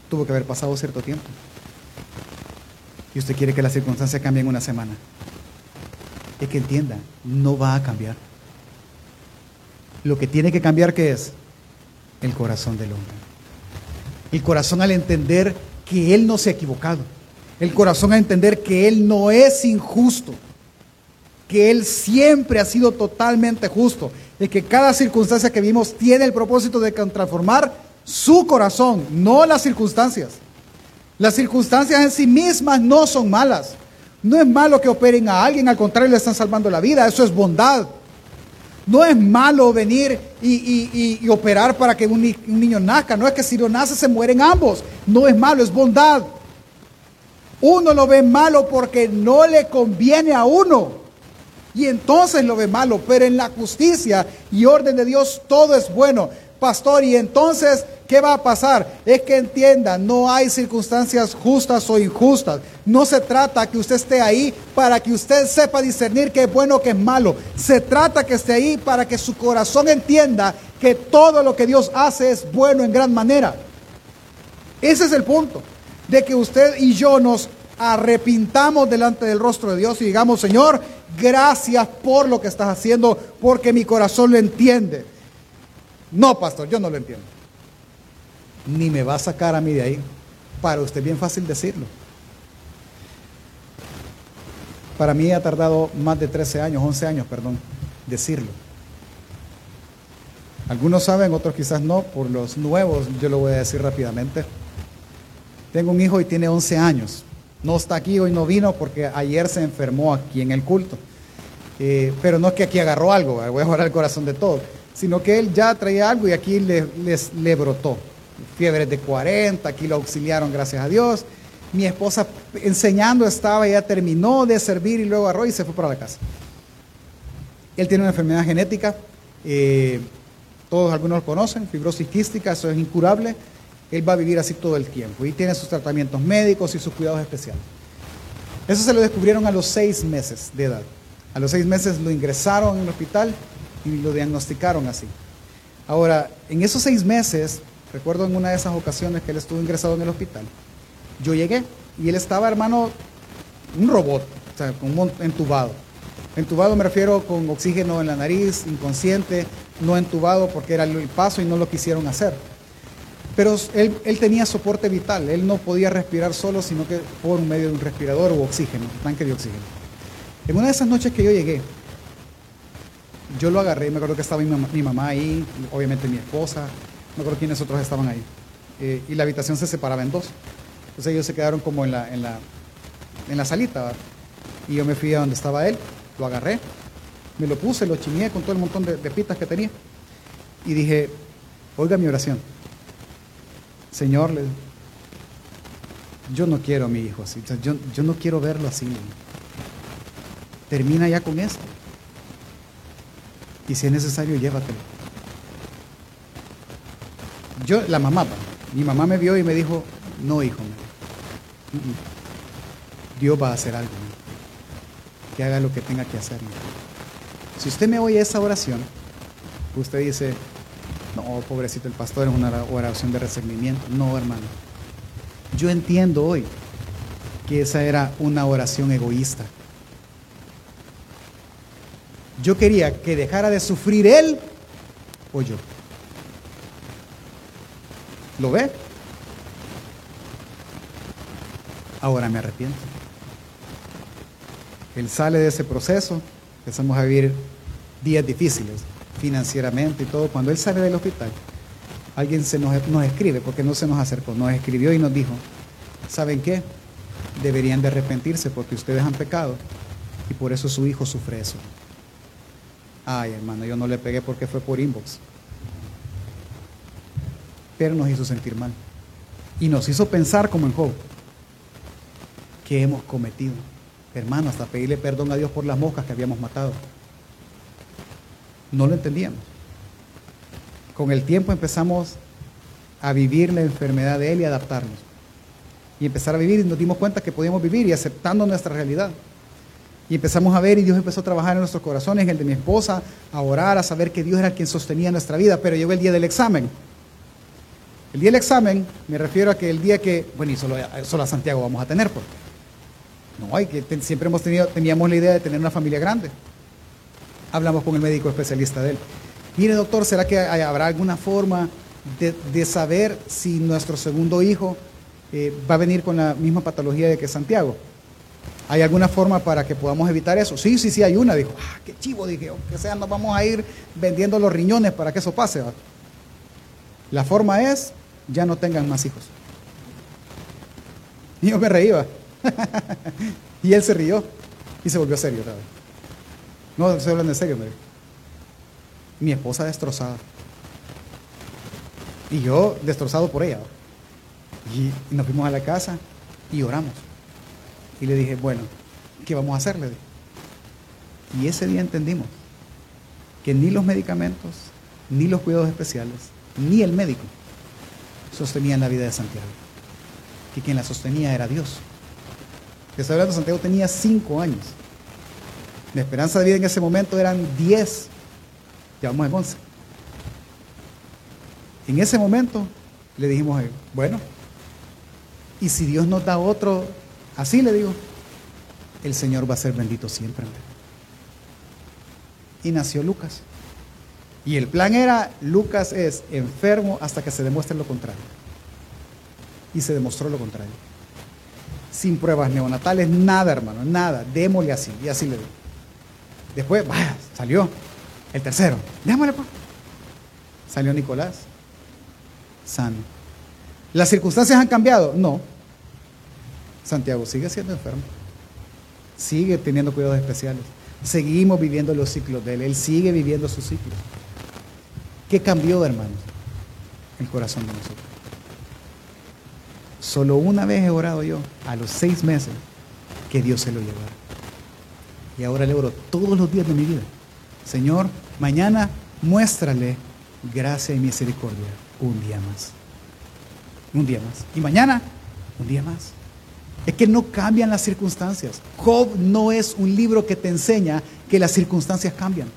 A: tuvo que haber pasado cierto tiempo. Y usted quiere que las circunstancias cambien en una semana. Es que entienda, no va a cambiar. Lo que tiene que cambiar, ¿qué es? El corazón del hombre. El corazón al entender que Él no se ha equivocado el corazón a entender que Él no es injusto, que Él siempre ha sido totalmente justo, y que cada circunstancia que vimos tiene el propósito de transformar su corazón, no las circunstancias. Las circunstancias en sí mismas no son malas. No es malo que operen a alguien, al contrario, le están salvando la vida. Eso es bondad. No es malo venir y, y, operar para que un, un, niño nazca. No es que si no nace se mueren ambos. No es malo, es bondad. Uno lo ve malo porque no le conviene a uno. Y entonces lo ve malo. Pero en la justicia y orden de Dios todo es bueno. Pastor, y entonces ¿Qué va a pasar? Es que entienda, no hay circunstancias justas o injustas. No se trata que usted esté ahí para que usted sepa discernir qué es bueno o qué es malo. Se trata que esté ahí para que su corazón entienda que todo lo que Dios hace es bueno en gran manera. Ese es el punto, de que usted y yo nos arrepintamos delante del rostro de Dios y digamos, Señor, gracias por lo que estás haciendo, porque mi corazón lo entiende. No, pastor, yo no lo entiendo ni me va a sacar a mí de ahí. Para usted bien fácil decirlo. Para mí ha tardado más de 13 años, 11 años, perdón, decirlo. Algunos saben, otros quizás no, por los nuevos yo lo voy a decir rápidamente. Tengo un hijo y tiene 11 años. No está aquí, hoy no vino porque ayer se enfermó aquí en el culto. Eh, pero no es que aquí agarró algo, voy a jugar el corazón de todo, sino que él ya traía algo y aquí le, brotó fiebres de 40, aquí lo auxiliaron, gracias a Dios. Mi esposa enseñando estaba, ya terminó de servir y luego agarró y se fue para la casa. Él tiene una enfermedad genética, eh, todos algunos lo conocen, fibrosis quística, eso es incurable. Él va a vivir así todo el tiempo y tiene sus tratamientos médicos y sus cuidados especiales. Eso se lo descubrieron a los seis meses de edad. A los seis meses lo ingresaron en el hospital y lo diagnosticaron así. Ahora, en esos seis meses, Recuerdo en una de esas ocasiones que él estuvo ingresado en el hospital. Yo llegué y él estaba, hermano, un robot, o sea, entubado. Entubado me refiero con oxígeno en la nariz, inconsciente, no entubado porque era el paso y no lo quisieron hacer. Pero él, él, tenía soporte vital, él no podía respirar solo, sino que por medio de un respirador o oxígeno, tanque de oxígeno. En una de esas noches que yo llegué, yo lo agarré, me acuerdo que estaba mi mamá, mi ahí, obviamente mi esposa, no creo quiénes otros estaban ahí. Eh, y la habitación se separaba en dos. Entonces ellos se quedaron como en la, en la, en la salita. Y yo me fui a donde estaba él, lo agarré, me lo puse, lo chineé con todo el montón de, pitas que tenía. Y dije, oiga mi oración. Señor, yo no quiero a mi hijo así. yo, yo no quiero verlo así. Termina ya con esto. Y si es necesario, llévatelo. Yo, la mamá, mi mamá me vio y me dijo, no, hijo, Dios va a hacer algo, que haga lo que tenga que hacer. Si usted me oye esa oración, usted dice, no, pobrecito, el pastor es una oración de recibimiento. No, hermano. Yo entiendo hoy que esa era una oración egoísta. Yo quería que dejara de sufrir él o yo. ¿Lo ve? Ahora me arrepiento. Él sale de ese proceso, empezamos a vivir días difíciles, financieramente y todo. Cuando él sale del hospital, alguien se nos, nos escribe, porque no se nos acercó, nos escribió y nos dijo, ¿saben qué? Deberían de arrepentirse porque ustedes han pecado y por eso su hijo sufre eso. Ay, hermano, yo no le pegué porque fue por inbox pero nos hizo sentir mal. Y nos hizo pensar como en Job, que hemos cometido. Hermano, hasta pedirle perdón a Dios por las moscas que habíamos matado. No lo entendíamos. Con el tiempo empezamos a vivir la enfermedad de Él y adaptarnos. Y empezar a vivir y nos dimos cuenta que podíamos vivir y aceptando nuestra realidad. Y empezamos a ver y Dios empezó a trabajar en nuestros corazones, en el de mi esposa, a orar, a saber que Dios era quien sostenía nuestra vida. Pero llegó el día del examen el día del examen, me refiero a que el día que, bueno, y solo, solo a Santiago vamos a tener, porque no hay que siempre hemos tenido, teníamos la idea de tener una familia grande. Hablamos con el médico especialista de él. Mire, doctor, ¿será que habrá alguna forma de, saber si nuestro segundo hijo eh, va a venir con la misma patología de que Santiago? ¿Hay alguna forma para que podamos evitar eso? Sí, sí, sí, hay una. Dijo, ah, qué chivo, dije, que sea, nos vamos a ir vendiendo los riñones para que eso pase. La forma es, ya no tengan más hijos. Y yo me reía. y él se rió y se volvió serio otra vez. No, estoy hablando en serio, Mi esposa destrozada. Y yo destrozado por ella. Y nos fuimos a la casa y oramos. Y le dije, bueno, ¿qué vamos a hacer? Y ese día entendimos que ni los medicamentos, ni los cuidados especiales, ni el médico sostenían la vida de Santiago. Que quien la sostenía era Dios. Que hablando, Santiago tenía cinco años. La esperanza de vida en ese momento eran diez. Ya vamos en once. En ese momento le dijimos, bueno, y si Dios nos da otro, así le digo, el Señor va a ser bendito siempre. Y nació Lucas. Y el plan era, Lucas es enfermo hasta que se demuestre lo contrario. Y se demostró lo contrario. Sin pruebas neonatales, nada, hermano, nada. Démosle así. Y así le digo. Después, vaya, salió el tercero. Démosle pues. Salió Nicolás. Sano. ¿Las circunstancias han cambiado? No. Santiago sigue siendo enfermo. Sigue teniendo cuidados especiales. Seguimos viviendo los ciclos de él. Él sigue viviendo sus ciclos. ¿Qué cambió, hermanos? El corazón de nosotros. Solo una vez he orado yo, a los seis meses, que Dios se lo llevara. Y ahora le oro todos los días de mi vida. Señor, mañana muéstrale gracia y misericordia un día más. Un día más. Y mañana, un día más. Es que no cambian las circunstancias. Job no es un libro que te enseña que las circunstancias cambian.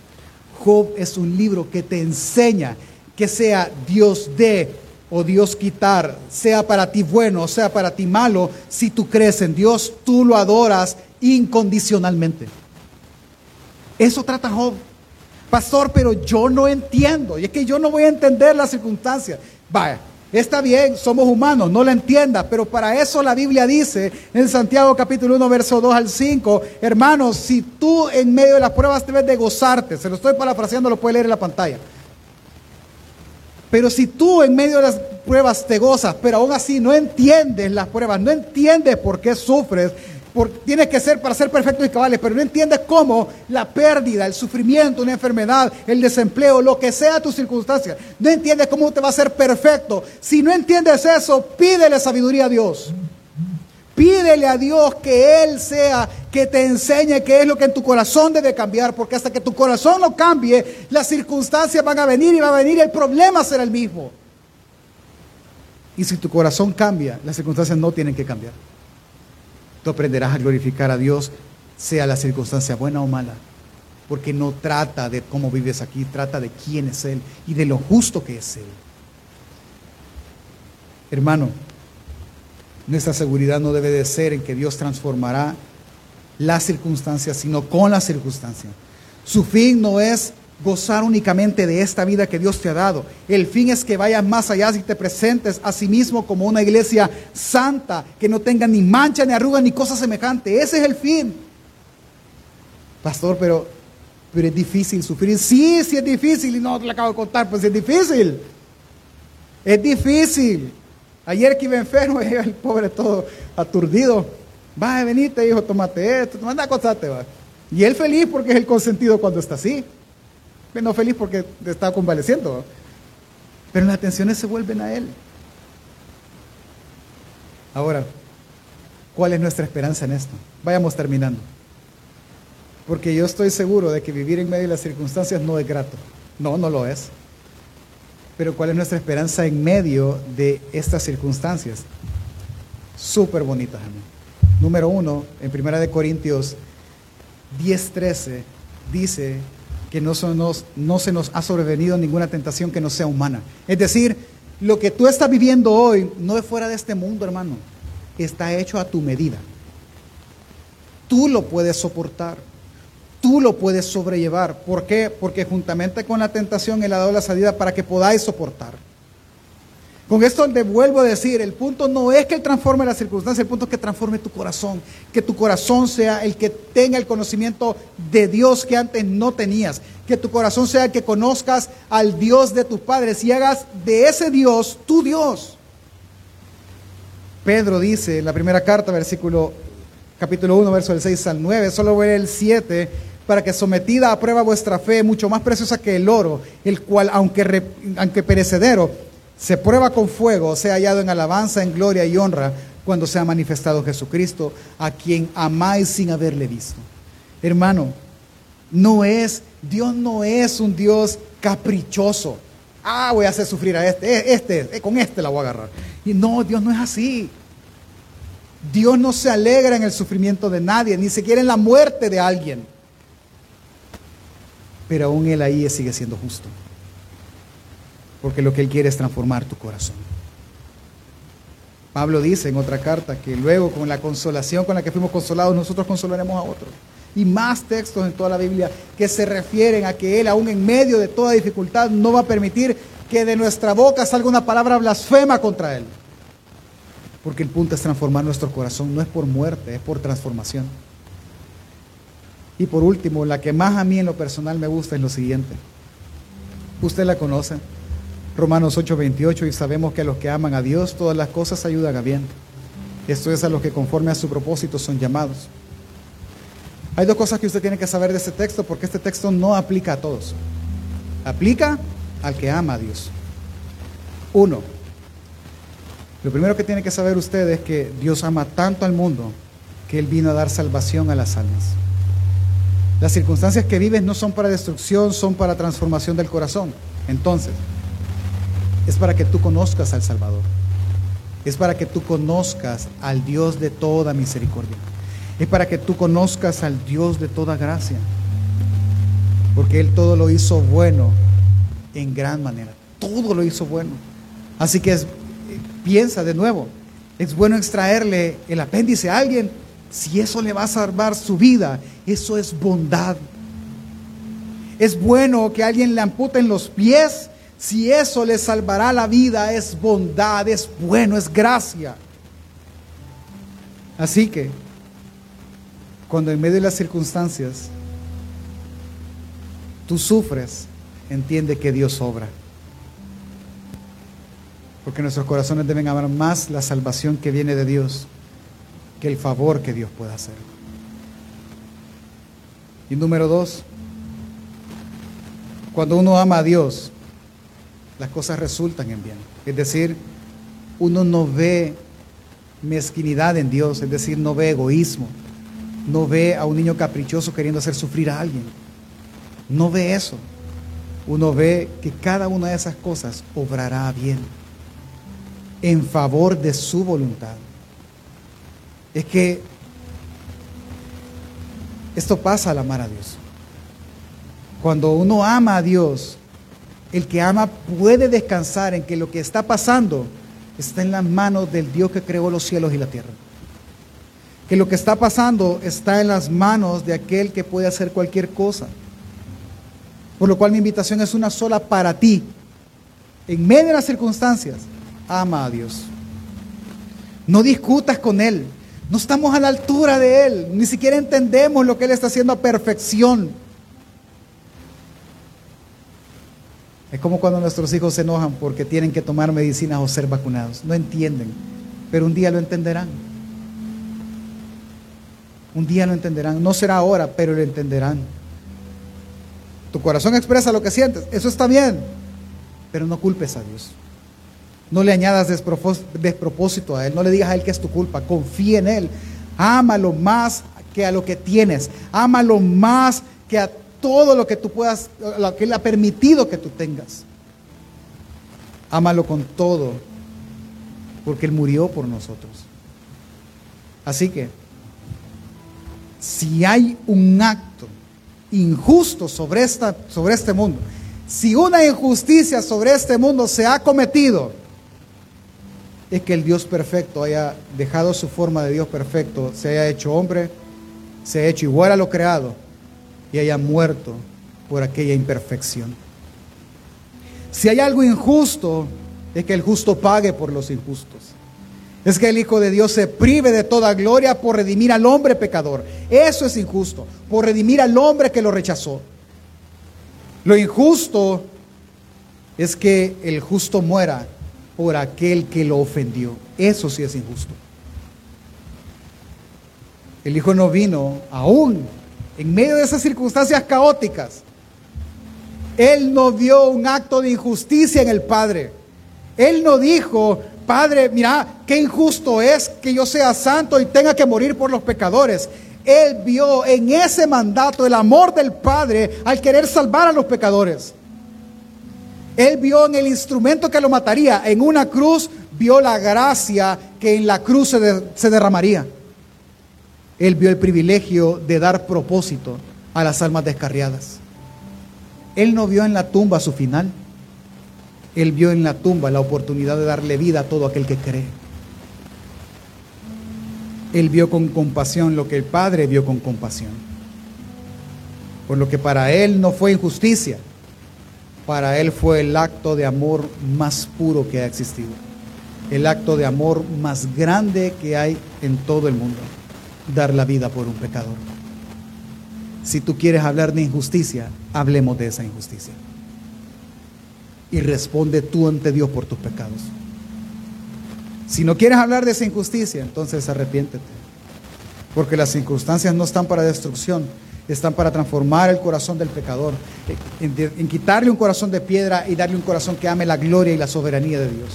A: Job es un libro que te enseña que sea Dios de o Dios quitar, sea para ti bueno o sea para ti malo, si tú crees en Dios, tú lo adoras incondicionalmente. Eso trata Job. Pastor, pero yo no entiendo. Y es que yo no voy a entender las circunstancias. Vaya, Está bien, somos humanos, no la entienda, pero para eso la Biblia dice en Santiago capítulo 1, verso 2 al 5, hermanos, si tú en medio de las pruebas debes de gozarte, se lo estoy parafraseando, lo puede leer en la pantalla. Pero si tú en medio de las pruebas te gozas, pero aún así no entiendes las pruebas, no entiendes por qué sufres, tiene que ser para ser perfectos y cabales, pero no entiendes cómo la pérdida, el sufrimiento, una enfermedad, el desempleo, lo que sea tu circunstancia, no entiendes cómo te va a ser perfecto. Si no entiendes eso, pídele sabiduría a Dios. Pídele a Dios que Él sea, que te enseñe qué es lo que en tu corazón debe cambiar, porque hasta que tu corazón no cambie, las circunstancias van a venir y va a venir, y el problema será el mismo. Y si tu corazón cambia, las circunstancias no tienen que cambiar. Tú aprenderás a glorificar a Dios, sea la circunstancia buena o mala, porque no trata de cómo vives aquí, trata de quién es Él y de lo justo que es Él. Hermano, nuestra seguridad no debe de ser en que Dios transformará las circunstancias, sino con las circunstancias. Su fin no es gozar únicamente de esta vida que Dios te ha dado. El fin es que vayas más allá y te presentes a sí mismo como una iglesia santa, que no tenga ni mancha, ni arruga, ni cosa semejante. Ese es el fin. Pastor, pero, pero es difícil sufrir. Sí, sí es difícil. Y no te lo acabo de contar, pues es difícil. Es difícil. Ayer que iba enfermo, el pobre todo aturdido. Va, venite, hijo, tómate esto, manda acostarte, va. Y él feliz porque es el consentido cuando está así. No feliz porque está convaleciendo. Pero las atenciones se vuelven a Él. Ahora, ¿cuál es nuestra esperanza en esto? Vayamos terminando. Porque yo estoy seguro de que vivir en medio de las circunstancias no es grato. No, no lo es. Pero ¿cuál es nuestra esperanza en medio de estas circunstancias? Súper bonitas, Número uno, en Primera de Corintios 10:13 dice que no, se nos ha sobrevenido ninguna tentación que no sea humana. Es decir, lo que tú estás viviendo hoy no es fuera de este mundo, hermano. Está hecho a tu medida. Tú lo puedes soportar. Tú lo puedes sobrellevar. ¿Por qué? Porque juntamente con la tentación Él ha dado la salida para que podáis soportar. Con esto le vuelvo a decir, el punto no es que Él transforme las circunstancias, el punto es que transforme tu corazón, que tu corazón sea el que tenga el conocimiento de Dios que antes no tenías, que tu corazón sea el que conozcas al Dios de tus padres y hagas de ese Dios tu Dios. Pedro dice en la primera carta, versículo capítulo 1, verso del 6 al 9, solo voy el 7, para que sometida a prueba vuestra fe, mucho más preciosa que el oro, el cual, aunque, aunque perecedero, se prueba con fuego, sea hallado en alabanza, en gloria y honra, cuando sea manifestado Jesucristo, a quien amáis sin haberle visto. Hermano, no es, Dios no es un Dios caprichoso. Ah, voy a hacer sufrir a este, eh, este, eh, con este la voy a agarrar. Y no, Dios no es así. Dios no se alegra en el sufrimiento de nadie, ni siquiera en la muerte de alguien. Pero aún Él ahí sigue siendo justo porque lo que Él quiere es transformar tu corazón. Pablo dice en otra carta que luego con la consolación con la que fuimos consolados, nosotros consolaremos a otros. Y más textos en toda la Biblia que se refieren a que Él, aún en medio de toda dificultad, no va a permitir que de nuestra boca salga una palabra blasfema contra Él. Porque el punto es transformar nuestro corazón, no es por muerte, es por transformación. Y por último, la que más a mí en lo personal me gusta es lo siguiente. Usted la conoce. Romanos 8:28, y sabemos que a los que aman a Dios todas las cosas ayudan a bien. Esto es a los que conforme a su propósito son llamados. Hay dos cosas que usted tiene que saber de este texto porque este texto no aplica a todos. Aplica al que ama a Dios. Uno, lo primero que tiene que saber usted es que Dios ama tanto al mundo que Él vino a dar salvación a las almas. Las circunstancias que vives no son para destrucción, son para transformación del corazón. Entonces, es para que tú conozcas al Salvador. Es para que tú conozcas al Dios de toda misericordia. Es para que tú conozcas al Dios de toda gracia. Porque Él todo lo hizo bueno en gran manera. Todo lo hizo bueno. Así que piensa de nuevo. Es bueno extraerle el apéndice a alguien si eso le va a salvar su vida. Eso es bondad. Es bueno que alguien le amputen los pies si eso le salvará la vida, es bondad, es bueno, es gracia. Así que, cuando en medio de las circunstancias tú sufres, entiende que Dios obra. Porque nuestros corazones deben amar más la salvación que viene de Dios que el favor que Dios pueda hacer. Y número dos, cuando uno ama a Dios, las cosas resultan en bien. Es decir, uno no ve mezquinidad en Dios, es decir, no ve egoísmo, no ve a un niño caprichoso queriendo hacer sufrir a alguien. No ve eso. Uno ve que cada una de esas cosas obrará bien en favor de su voluntad. Es que esto pasa al amar a Dios. Cuando uno ama a Dios, el que ama puede descansar en que lo que está pasando está en las manos del Dios que creó los cielos y la tierra. Que lo que está pasando está en las manos de aquel que puede hacer cualquier cosa. Por lo cual mi invitación es una sola para ti. En medio de las circunstancias, ama a Dios. No discutas con Él. No estamos a la altura de Él. Ni siquiera entendemos lo que Él está haciendo a perfección. Es como cuando nuestros hijos se enojan porque tienen que tomar medicinas o ser vacunados. No entienden, pero un día lo entenderán. Un día lo entenderán. No será ahora, pero lo entenderán. Tu corazón expresa lo que sientes. Eso está bien, pero no culpes a Dios. No le añadas despropósito a Él. No le digas a Él que es tu culpa. Confía en Él. Ámalo más que a lo que tienes. Ámalo más que a todo lo que tú puedas, lo que Él ha permitido que tú tengas. Ámalo con todo, porque Él murió por nosotros. Así que, si hay un acto injusto sobre, esta, sobre este mundo, si una injusticia sobre este mundo se ha cometido, es que el Dios perfecto haya dejado su forma de Dios perfecto, se haya hecho hombre, se haya hecho igual a lo creado y haya muerto por aquella imperfección. Si hay algo injusto es que el justo pague por los injustos. Es que el Hijo de Dios se prive de toda gloria por redimir al hombre pecador. Eso es injusto, por redimir al hombre que lo rechazó. Lo injusto es que el justo muera por aquel que lo ofendió. Eso sí es injusto. El Hijo no vino aún en medio de esas circunstancias caóticas. Él no vio un acto de injusticia en el Padre. Él no dijo, Padre, mira, qué injusto es que yo sea santo y tenga que morir por los pecadores. Él vio en ese mandato el amor del Padre al querer salvar a los pecadores. Él vio en el instrumento que lo mataría, en una cruz, vio la gracia que en la cruz se, se derramaría. Él vio el privilegio de dar propósito a las almas descarriadas. Él no vio en la tumba su final. Él vio en la tumba la oportunidad de darle vida a todo aquel que cree. Él vio con compasión lo que el Padre vio con compasión. Por lo que para Él no fue injusticia, para Él fue el acto de amor más puro que ha existido. El acto de amor más grande que hay en todo el mundo dar la vida por un pecador. Si tú quieres hablar de injusticia, hablemos de esa injusticia. Y responde tú ante Dios por tus pecados. Si no quieres hablar de esa injusticia, entonces arrepiéntete. Porque las circunstancias no están para destrucción, están para transformar el corazón del pecador, en, en, quitarle un corazón de piedra y darle un corazón que ame la gloria y la soberanía de Dios.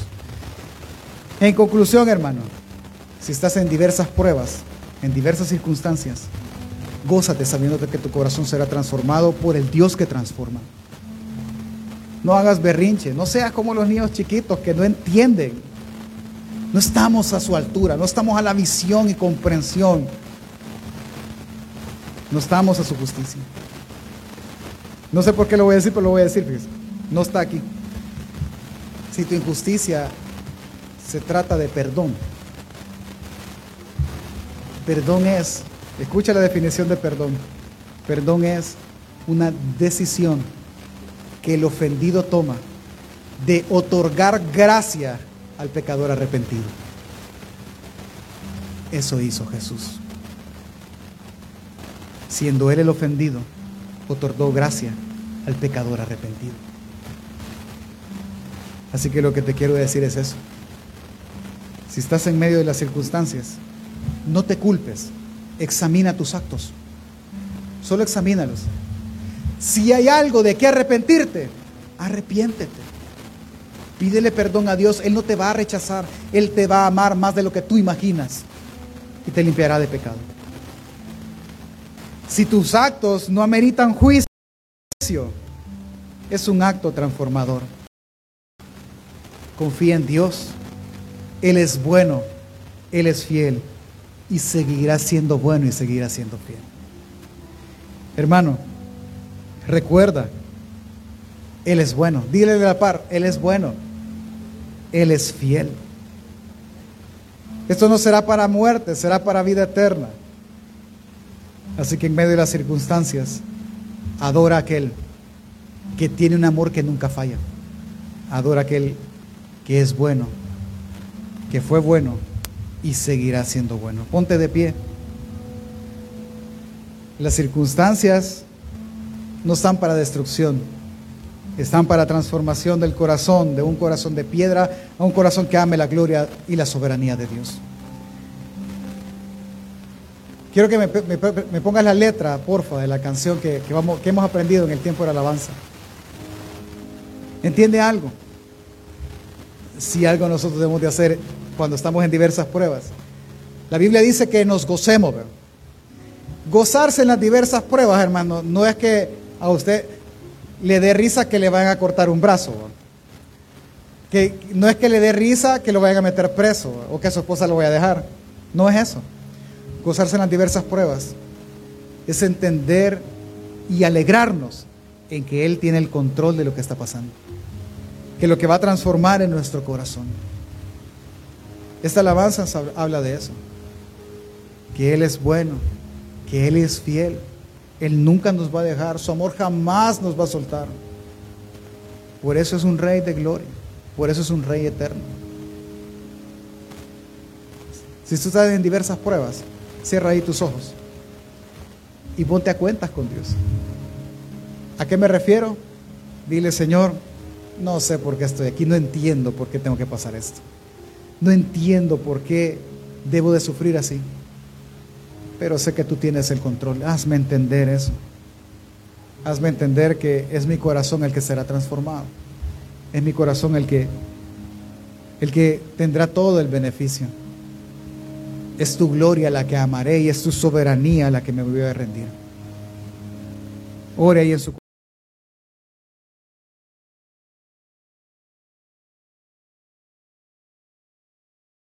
A: En conclusión, hermano, si estás en diversas pruebas, en diversas circunstancias, gózate sabiendo que tu corazón será transformado por el Dios que transforma. No hagas berrinche, no seas como los niños chiquitos que no entienden. No estamos a su altura, no estamos a la visión y comprensión. No estamos a su justicia. No sé por qué lo voy a decir, pero lo voy a decir, No está aquí. Si tu injusticia se trata de perdón, Perdón es, escucha la definición de perdón. Perdón es una decisión que el ofendido toma de otorgar gracia al pecador arrepentido. Eso hizo Jesús. Siendo él el ofendido, otorgó gracia al pecador arrepentido. Así que lo que te quiero decir es eso. Si estás en medio de las circunstancias, no te culpes, examina tus actos. Solo examínalos. Si hay algo de qué arrepentirte, arrepiéntete. Pídele perdón a Dios, Él no te va a rechazar, Él te va a amar más de lo que tú imaginas y te limpiará de pecado. Si tus actos no ameritan juicio, es un acto transformador. Confía en Dios, Él es bueno, Él es fiel y seguirá siendo bueno y seguirá siendo fiel. Hermano, recuerda, Él es bueno. Dile a la par, Él es bueno. Él es fiel. Esto no será para muerte, será para vida eterna. Así que en medio de las circunstancias, adora a aquel que tiene un amor que nunca falla. Adora a aquel que es bueno, que fue bueno y seguirá siendo bueno. Ponte de pie. Las circunstancias no están para destrucción, están para transformación del corazón, de un corazón de piedra a un corazón que ame la gloria y la soberanía de Dios. Quiero que me, pongas la letra, porfa, de la canción que, vamos, que hemos aprendido en el tiempo de la alabanza. ¿Entiende algo? Si algo nosotros debemos de hacer cuando estamos en diversas pruebas. La Biblia dice que nos gocemos. Gozarse en las diversas pruebas, hermano, no es que a usted le dé risa que le vayan a cortar un brazo. Que no es que le dé risa que lo vayan a meter preso o que a su esposa lo vaya a dejar. No es eso. Gozarse en las diversas pruebas es entender y alegrarnos en que Él tiene el control de lo que está pasando. Que lo que va a transformar en nuestro corazón. Esta alabanza habla de eso, que Él es bueno, que Él es fiel, Él nunca nos va a dejar, su amor jamás nos va a soltar. Por eso es un rey de gloria. Por eso es un rey eterno. Si tú estás en diversas pruebas, cierra ahí tus ojos y ponte a cuentas con Dios. ¿A qué me refiero? Dile, Señor, no sé por qué estoy aquí, no entiendo por qué tengo que pasar esto. No entiendo por qué debo de sufrir así. Pero sé que tú tienes el control. Hazme entender eso. Hazme entender que es mi corazón el que será transformado. Es mi corazón el que el que tendrá todo el beneficio. Es tu gloria la que amaré y es tu soberanía la que me voy a rendir. Ore ahí en su